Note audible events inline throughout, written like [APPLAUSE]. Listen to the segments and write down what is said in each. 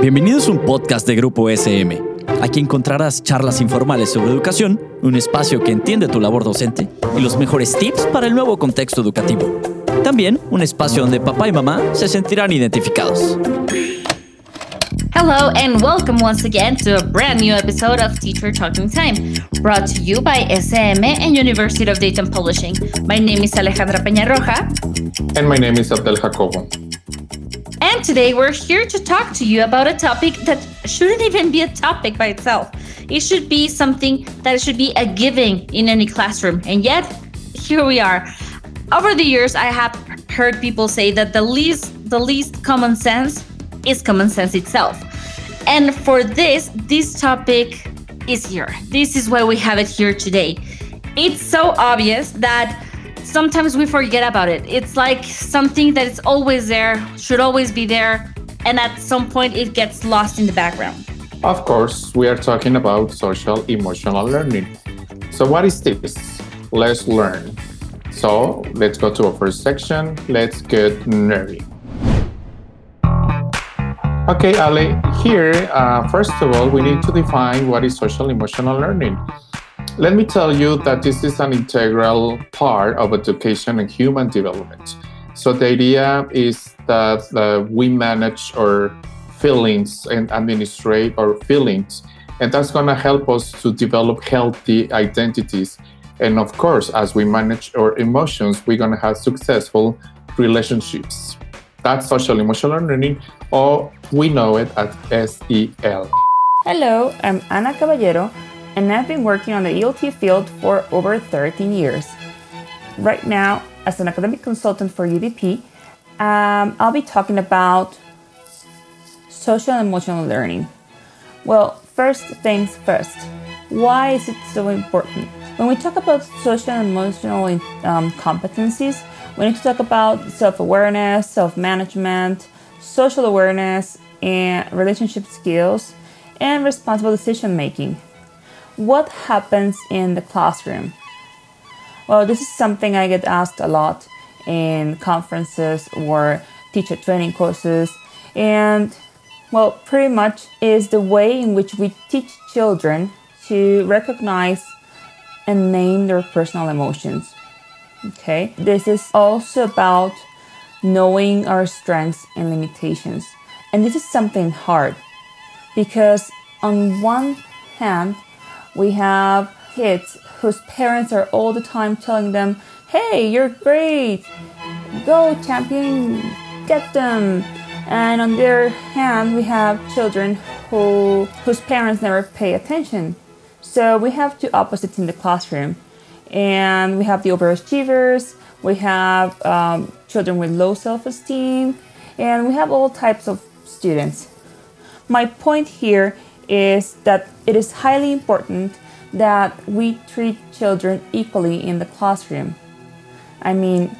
Bienvenidos a un podcast de Grupo SM. Aquí encontrarás charlas informales sobre educación, un espacio que entiende tu labor docente y los mejores tips para el nuevo contexto educativo. También un espacio donde papá y mamá se sentirán identificados. Hello and welcome once again to a brand new episode of Teacher Talking Time, brought to you by SM and University of Dayton Publishing. My name is Alejandra Peñarroja. And my name is Abdel Jacobo. Today we're here to talk to you about a topic that shouldn't even be a topic by itself. It should be something that should be a giving in any classroom. And yet, here we are. Over the years, I have heard people say that the least the least common sense is common sense itself. And for this, this topic is here. This is why we have it here today. It's so obvious that sometimes we forget about it. It's like something that is always there, should always be there, and at some point it gets lost in the background. Of course, we are talking about social emotional learning. So, what is this? Let's learn. So, let's go to our first section. Let's get nerdy. Okay, Ale, here, uh, first of all, we need to define what is social emotional learning. Let me tell you that this is an integral part of education and human development. So the idea is that uh, we manage our feelings and administrate our feelings, and that's going to help us to develop healthy identities. And of course, as we manage our emotions, we're going to have successful relationships. That's social emotional learning, or we know it as SEL. Hello, I'm Ana Caballero and I've been working on the ELT field for over 13 years. Right now, as an academic consultant for UDP, um, I'll be talking about social and emotional learning. Well, first things first, why is it so important? When we talk about social and emotional um, competencies, we need to talk about self awareness, self management, social awareness, and relationship skills, and responsible decision making what happens in the classroom? Well, this is something I get asked a lot in conferences or teacher training courses. And well, pretty much is the way in which we teach children to recognize and name their personal emotions. Okay, this is also about knowing our strengths and limitations. And this is something hard because, on one hand, we have kids whose parents are all the time telling them, hey, you're great, go champion, get them. And on the other hand, we have children who, whose parents never pay attention. So we have two opposites in the classroom. And we have the overachievers, we have um, children with low self esteem, and we have all types of students. My point here is that it is highly important that we treat children equally in the classroom. I mean,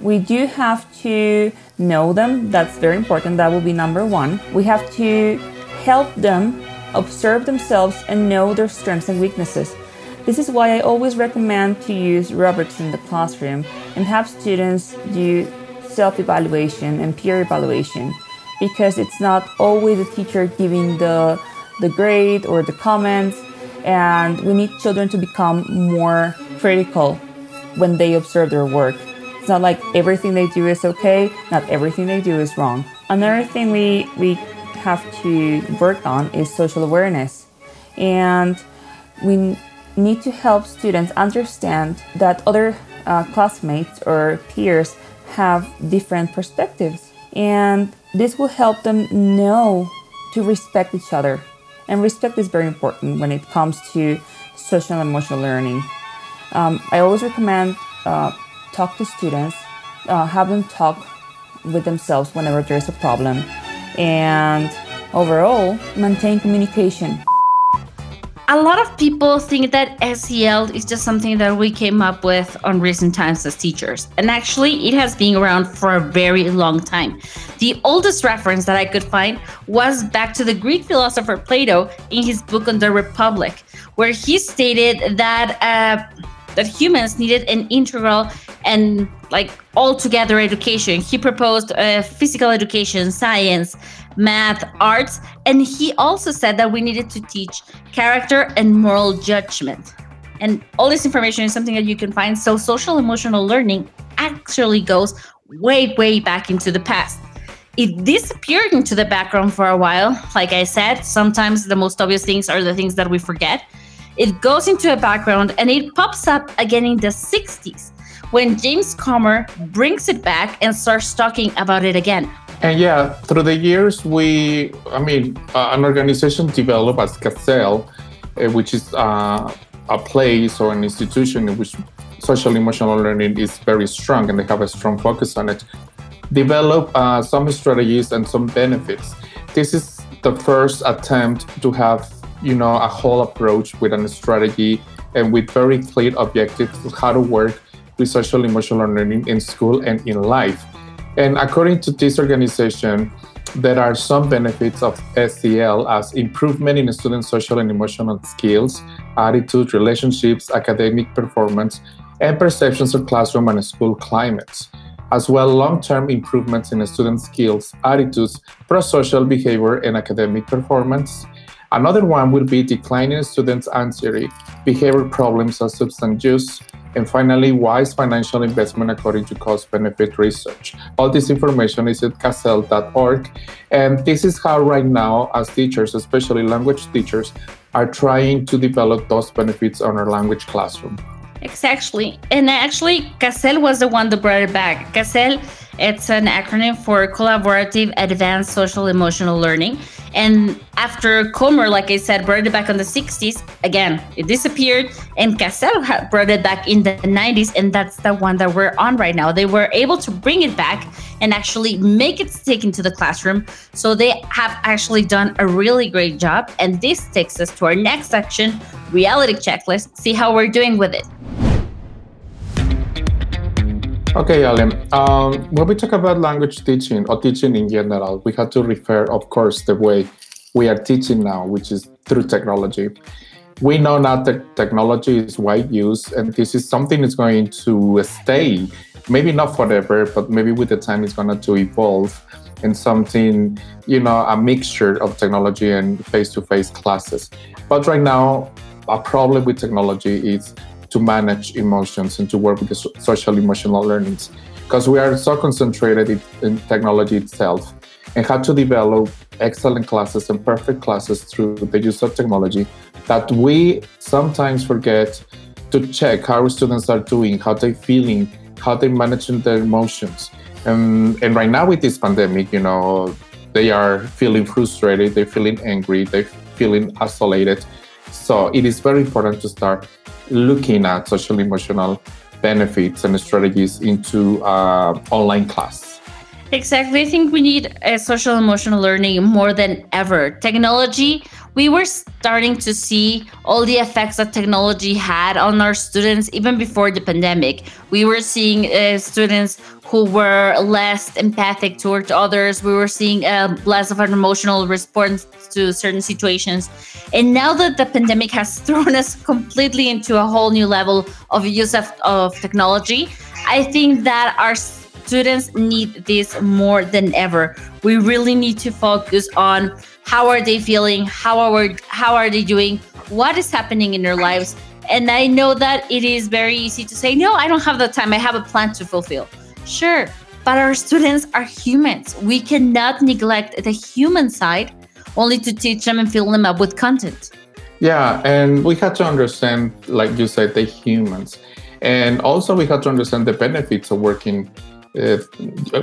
we do have to know them, that's very important, that will be number one. We have to help them observe themselves and know their strengths and weaknesses. This is why I always recommend to use rubrics in the classroom and have students do self evaluation and peer evaluation because it's not always the teacher giving the the grade or the comments, and we need children to become more critical when they observe their work. It's not like everything they do is okay, not everything they do is wrong. Another thing we, we have to work on is social awareness. And we need to help students understand that other uh, classmates or peers have different perspectives. And this will help them know to respect each other and respect is very important when it comes to social and emotional learning. Um, I always recommend uh, talk to students, uh, have them talk with themselves whenever there's a problem, and overall maintain communication a lot of people think that SEL is just something that we came up with on recent times as teachers. And actually, it has been around for a very long time. The oldest reference that I could find was back to the Greek philosopher Plato in his book on the Republic, where he stated that. Uh, that humans needed an integral and like all together education. He proposed uh, physical education, science, math, arts, and he also said that we needed to teach character and moral judgment. And all this information is something that you can find. So, social emotional learning actually goes way, way back into the past. It disappeared into the background for a while. Like I said, sometimes the most obvious things are the things that we forget. It goes into a background and it pops up again in the 60s when James Comer brings it back and starts talking about it again. And yeah, through the years, we, I mean, uh, an organization developed as CASEL, uh, which is uh, a place or an institution in which social emotional learning is very strong and they have a strong focus on it, develop uh, some strategies and some benefits. This is the first attempt to have, you know, a whole approach with a strategy and with very clear objectives how to work with social emotional learning in school and in life. And according to this organization, there are some benefits of SEL as improvement in student social and emotional skills, attitude, relationships, academic performance, and perceptions of classroom and school climates, as well long-term improvements in student skills, attitudes, pro-social behavior, and academic performance. Another one would be declining students' anxiety, behavior problems as substance use, and finally, wise financial investment according to cost benefit research. All this information is at casel.org. And this is how, right now, as teachers, especially language teachers, are trying to develop those benefits on our language classroom. Exactly. And actually, CASEL was the one that brought it back. CASEL, it's an acronym for Collaborative Advanced Social Emotional Learning. And after Comer, like I said, brought it back in the 60s, again, it disappeared. And CASEL brought it back in the 90s. And that's the one that we're on right now. They were able to bring it back and actually make it stick into the classroom. So they have actually done a really great job. And this takes us to our next section reality checklist, see how we're doing with it. Okay, Alan. Um, when we talk about language teaching or teaching in general, we have to refer, of course, the way we are teaching now, which is through technology. We know now that technology is wide use, and this is something that's going to stay. Maybe not forever, but maybe with the time it's going to evolve in something, you know, a mixture of technology and face-to-face classes. But right now, a problem with technology is to manage emotions and to work with the social emotional learnings because we are so concentrated in technology itself and how to develop excellent classes and perfect classes through the use of technology that we sometimes forget to check how students are doing, how they're feeling, how they're managing their emotions. And, and right now with this pandemic, you know, they are feeling frustrated, they're feeling angry, they're feeling isolated. So it is very important to start looking at social emotional benefits and strategies into uh, online class. Exactly. I think we need a social emotional learning more than ever. Technology, we were starting to see all the effects that technology had on our students even before the pandemic. We were seeing uh, students who were less empathic towards others. We were seeing uh, less of an emotional response to certain situations. And now that the pandemic has [LAUGHS] thrown us completely into a whole new level of use of, of technology, I think that our students need this more than ever. We really need to focus on how are they feeling, how are how are they doing, what is happening in their lives. And I know that it is very easy to say, no, I don't have the time. I have a plan to fulfill. Sure, but our students are humans. We cannot neglect the human side only to teach them and fill them up with content. Yeah, and we have to understand, like you said, the humans. And also, we have to understand the benefits of working Uh,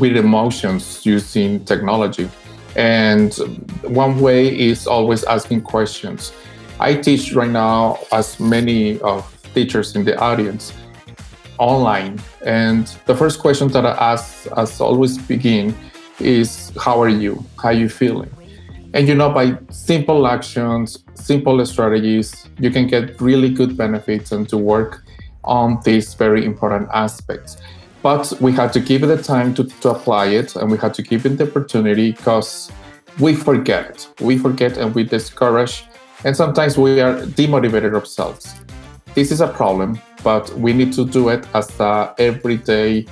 with emotions using technology. And one way is always asking questions. I teach right now, as many of teachers in the audience, online. And the first question that I ask, as always begin, is how are you? How are you feeling? And you know, by simple actions, simple strategies, you can get really good benefits and to work on these very important aspects. But we have to give it the time to, to apply it and we have to give it the opportunity because we forget. We forget and we discourage, and sometimes we are demotivated ourselves. This is a problem but we need to do it as a everyday,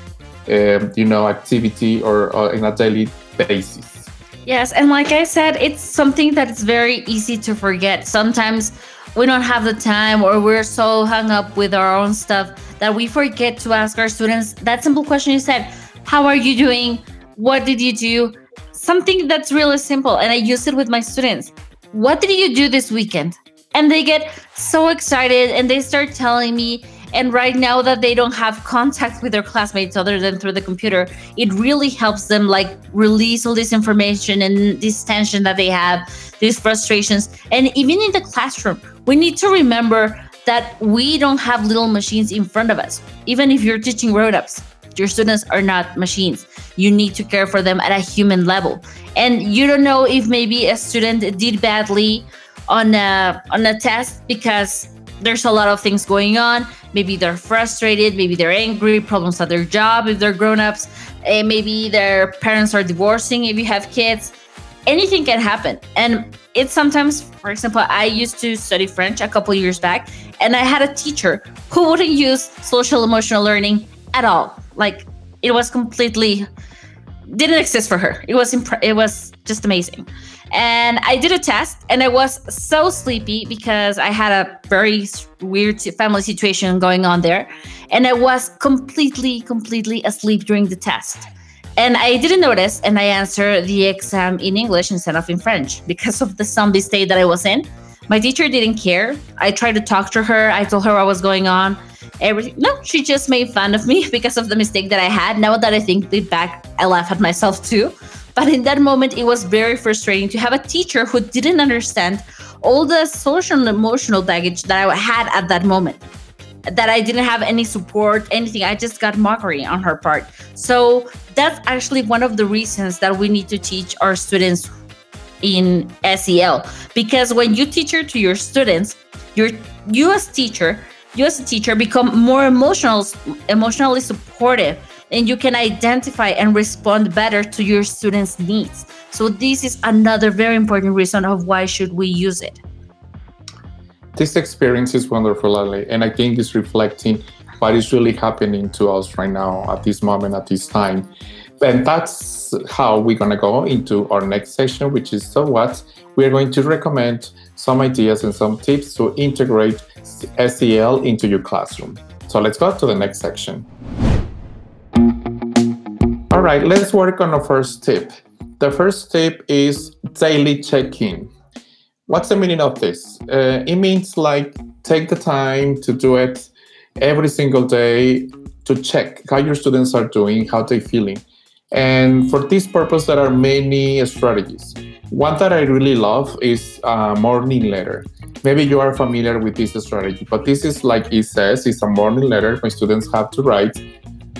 um, you know, activity or, or in a daily basis. Yes, and like I said, it's something that is very easy to forget. Sometimes we don't have the time or we're so hung up with our own stuff that we forget to ask our students that simple question you said how are you doing? What did you do? Something that's really simple and i use it with my students. What did you do this weekend? And they get so excited and they start telling me and right now that they don't have contact with their classmates other than through the computer, it really helps them like release all this information and this tension that they have, these frustrations. And even in the classroom, we need to remember that we don't have little machines in front of us. Even if you're teaching grown ups, your students are not machines. You need to care for them at a human level. And you don't know if maybe a student did badly on a on a test because there's a lot of things going on. Maybe they're frustrated, maybe they're angry, problems at their job if they're grown-ups, and maybe their parents are divorcing if you have kids. Anything can happen. And it's sometimes, for example, I used to study French a couple years back, and I had a teacher who wouldn't use social emotional learning at all. Like it was completely didn't exist for her. It was imp- it was just amazing. And I did a test and I was so sleepy because I had a very weird family situation going on there. And I was completely, completely asleep during the test. And I didn't notice and I answered the exam in English instead of in French because of the zombie state that I was in. My teacher didn't care. I tried to talk to her. I told her what was going on. Everything. No, she just made fun of me [LAUGHS] because of the mistake that I had. Now that I think back, I laugh at myself too. But in that moment, it was very frustrating to have a teacher who didn't understand all the social and emotional baggage that I had at that moment. That I didn't have any support, anything. I just got mockery on her part. So that's actually one of the reasons that we need to teach our students in SEL. Because when you teach it to your students, your you as teacher, you as a teacher become more emotional, emotionally supportive and you can identify and respond better to your students' needs. So this is another very important reason of why should we use it. This experience is wonderful, Ali, and I think it's reflecting what is really happening to us right now at this moment, at this time. And that's how we're going to go into our next session, which is so what we're going to recommend some ideas and some tips to integrate SEL into your classroom. So let's go to the next section. All right, let's work on the first tip. The first tip is daily check-in. What's the meaning of this? Uh, it means like take the time to do it every single day to check how your students are doing, how they're feeling. And for this purpose, there are many strategies. One that I really love is a morning letter. Maybe you are familiar with this strategy, but this is like it says, it's a morning letter my students have to write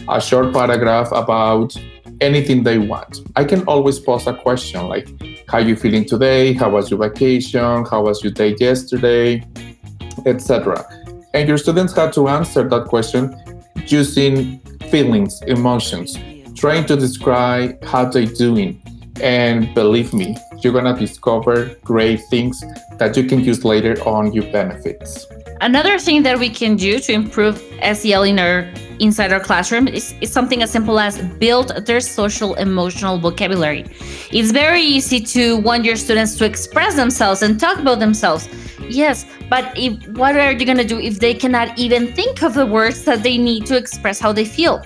a short paragraph about anything they want. I can always pose a question like, how are you feeling today? How was your vacation? How was your day yesterday? Etc. And your students have to answer that question using feelings, emotions, trying to describe how they're doing. And believe me, you're gonna discover great things that you can use later on your benefits. Another thing that we can do to improve SEL in our inside our classroom is, is something as simple as build their social emotional vocabulary. It's very easy to want your students to express themselves and talk about themselves. Yes, but if, what are you gonna do if they cannot even think of the words that they need to express how they feel?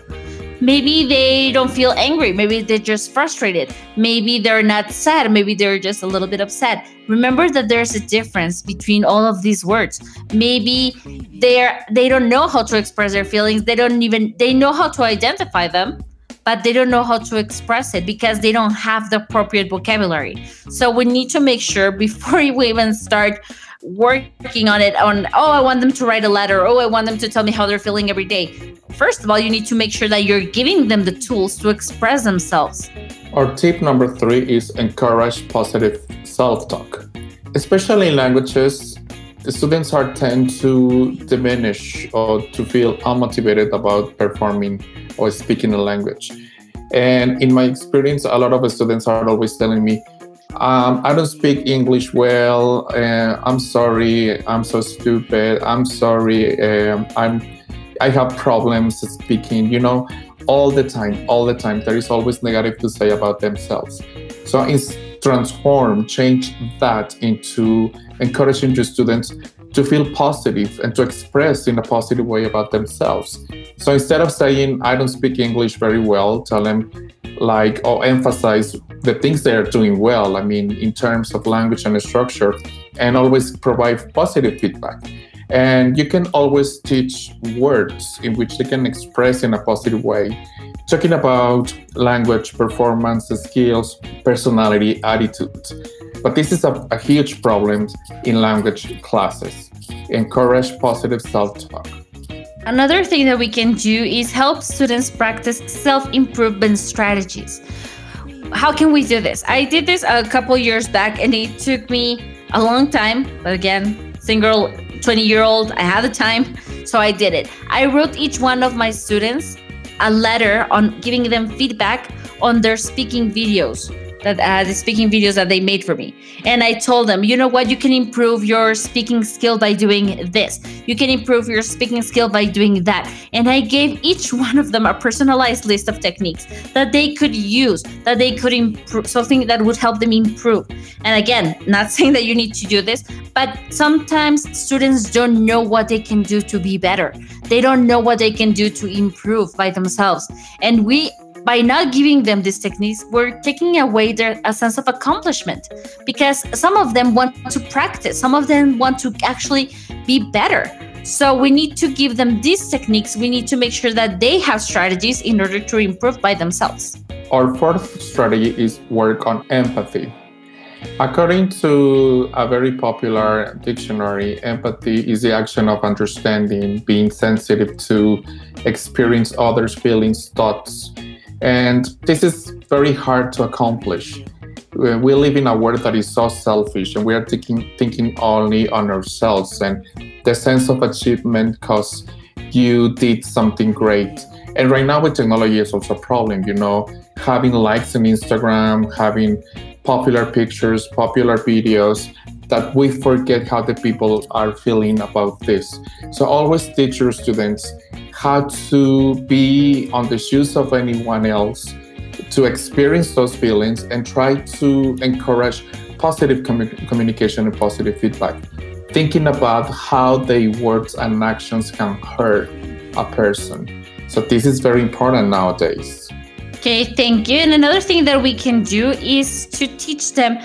Maybe they don't feel angry. Maybe they're just frustrated. Maybe they're not sad. Maybe they're just a little bit upset. Remember that there's a difference between all of these words. Maybe they're they don't know how to express their feelings. They don't even they know how to identify them but they don't know how to express it because they don't have the appropriate vocabulary. So we need to make sure [LAUGHS] before we even start working on it on oh i want them to write a letter. Oh i want them to tell me how they're feeling every day. First of all you need to make sure that you're giving them the tools to express themselves. Our tip number three is encourage positive self-talk. Especially in languages students are tend to diminish or to feel unmotivated about performing or speaking a language. And in my experience a lot of students are always telling me um, I don't speak English well. Uh, I'm sorry. I'm so stupid. I'm sorry. Um, I'm I have problems speaking, you know, all the time, all the time. There is always negative to say about themselves. So it's transform, change that into encouraging your students to feel positive and to express in a positive way about themselves. So instead of saying, I don't speak English very well, tell them, like, or emphasize the things they are doing well. I mean, in terms of language and structure, and always provide positive feedback. And you can always teach words in which they can express in a positive way. Talking about language, performance, skills, personality, attitude. But this is a, a huge problem in language classes. Encourage positive self talk. Another thing that we can do is help students practice self improvement strategies. How can we do this? I did this a couple years back and it took me a long time, but again, single 20 year old, I had the time, [LAUGHS] so I did it. I wrote each one of my students a letter on giving them feedback on their speaking videos that uh, the speaking videos that they made for me. And I told them, you know what, you can improve your speaking skill by doing this. You can improve your speaking skill by doing that. And I gave each one of them a personalized list of techniques that they could use, that they could improve, something that would help them improve. And again, not [LAUGHS] saying that you need to do this, but sometimes students don't know what they can do to be better. They don't know what they can do to improve by themselves. And we by not giving them these techniques, we're taking away their a sense of accomplishment because some of them want to practice, some of them want to actually be better. So we need to give them these techniques. We need to make sure that they have strategies in order to improve by themselves. Our fourth strategy is work on empathy. According to a very popular dictionary, empathy is the action of understanding, being sensitive to experience others' feelings, thoughts, and this is very hard to accomplish. We live in a world that is so selfish and we are thinking, thinking only on ourselves and the sense of achievement because you did something great. And right now with technology is also a problem, you know, having likes on Instagram, having popular pictures, popular videos, that we forget how the people are feeling about this. So always teach your students how to be on the shoes of anyone else, to experience those feelings and try to encourage positive commu- communication and positive feedback. Thinking about how their words and actions can hurt a person. So this is very important nowadays. Okay, thank you. And another thing that we can do is to teach them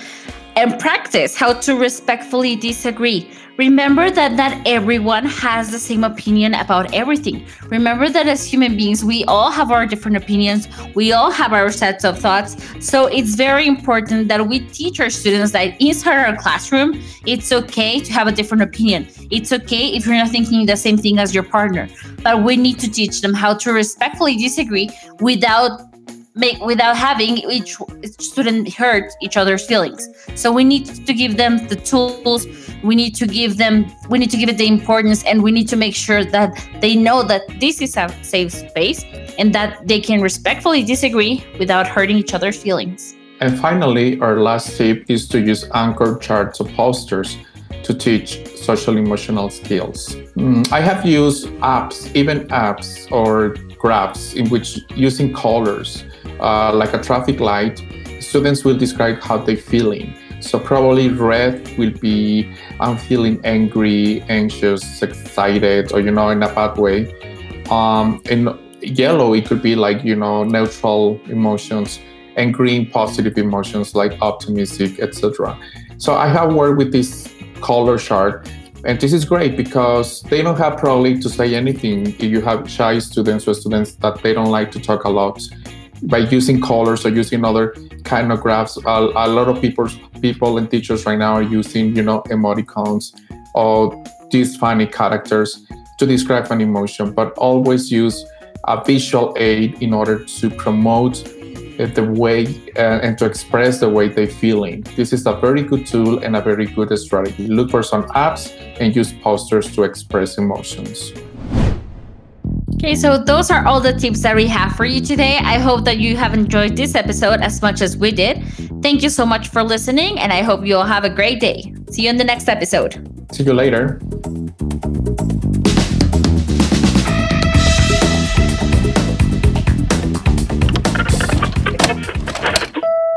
and practice how to respectfully disagree. Remember that not everyone has the same opinion about everything. Remember that as human beings, we all have our different opinions, we all have our sets of thoughts. So it's very important that we teach our students that inside our classroom, it's okay to have a different opinion. It's okay if you're not thinking the same thing as your partner, but we need to teach them how to respectfully disagree without make without having each student hurt each other's feelings. So we need to give them the tools we need to give them we need to give it the importance and we need to make sure that they know that this is a safe space and that they can respectfully disagree without hurting each other's feelings. And finally our last tip is to use anchor charts or posters to teach social emotional skills. Mm, i have used apps even apps or graphs in which using colors uh, like a traffic light, students will describe how they're feeling. So probably red will be I'm feeling angry, anxious, excited, or you know, in a bad way. Um, and yellow, it could be like you know, neutral emotions, and green, positive emotions like optimistic, etc. So I have worked with this color chart, and this is great because they don't have probably to say anything if you have shy students or students that they don't like to talk a lot by using colors or using other kind of graphs. A, a lot of people, people and teachers right now are using, you know, emoticons or these funny characters to describe an emotion, but always use a visual aid in order to promote the way uh, and to express the way they're feeling. This is a very good tool and a very good strategy. Look for some apps and use posters to express emotions. Okay, so those are all the tips that we have for you today. I hope that you have enjoyed this episode as much as we did. Thank you so much for listening, and I hope you all have a great day. See you in the next episode. See you later.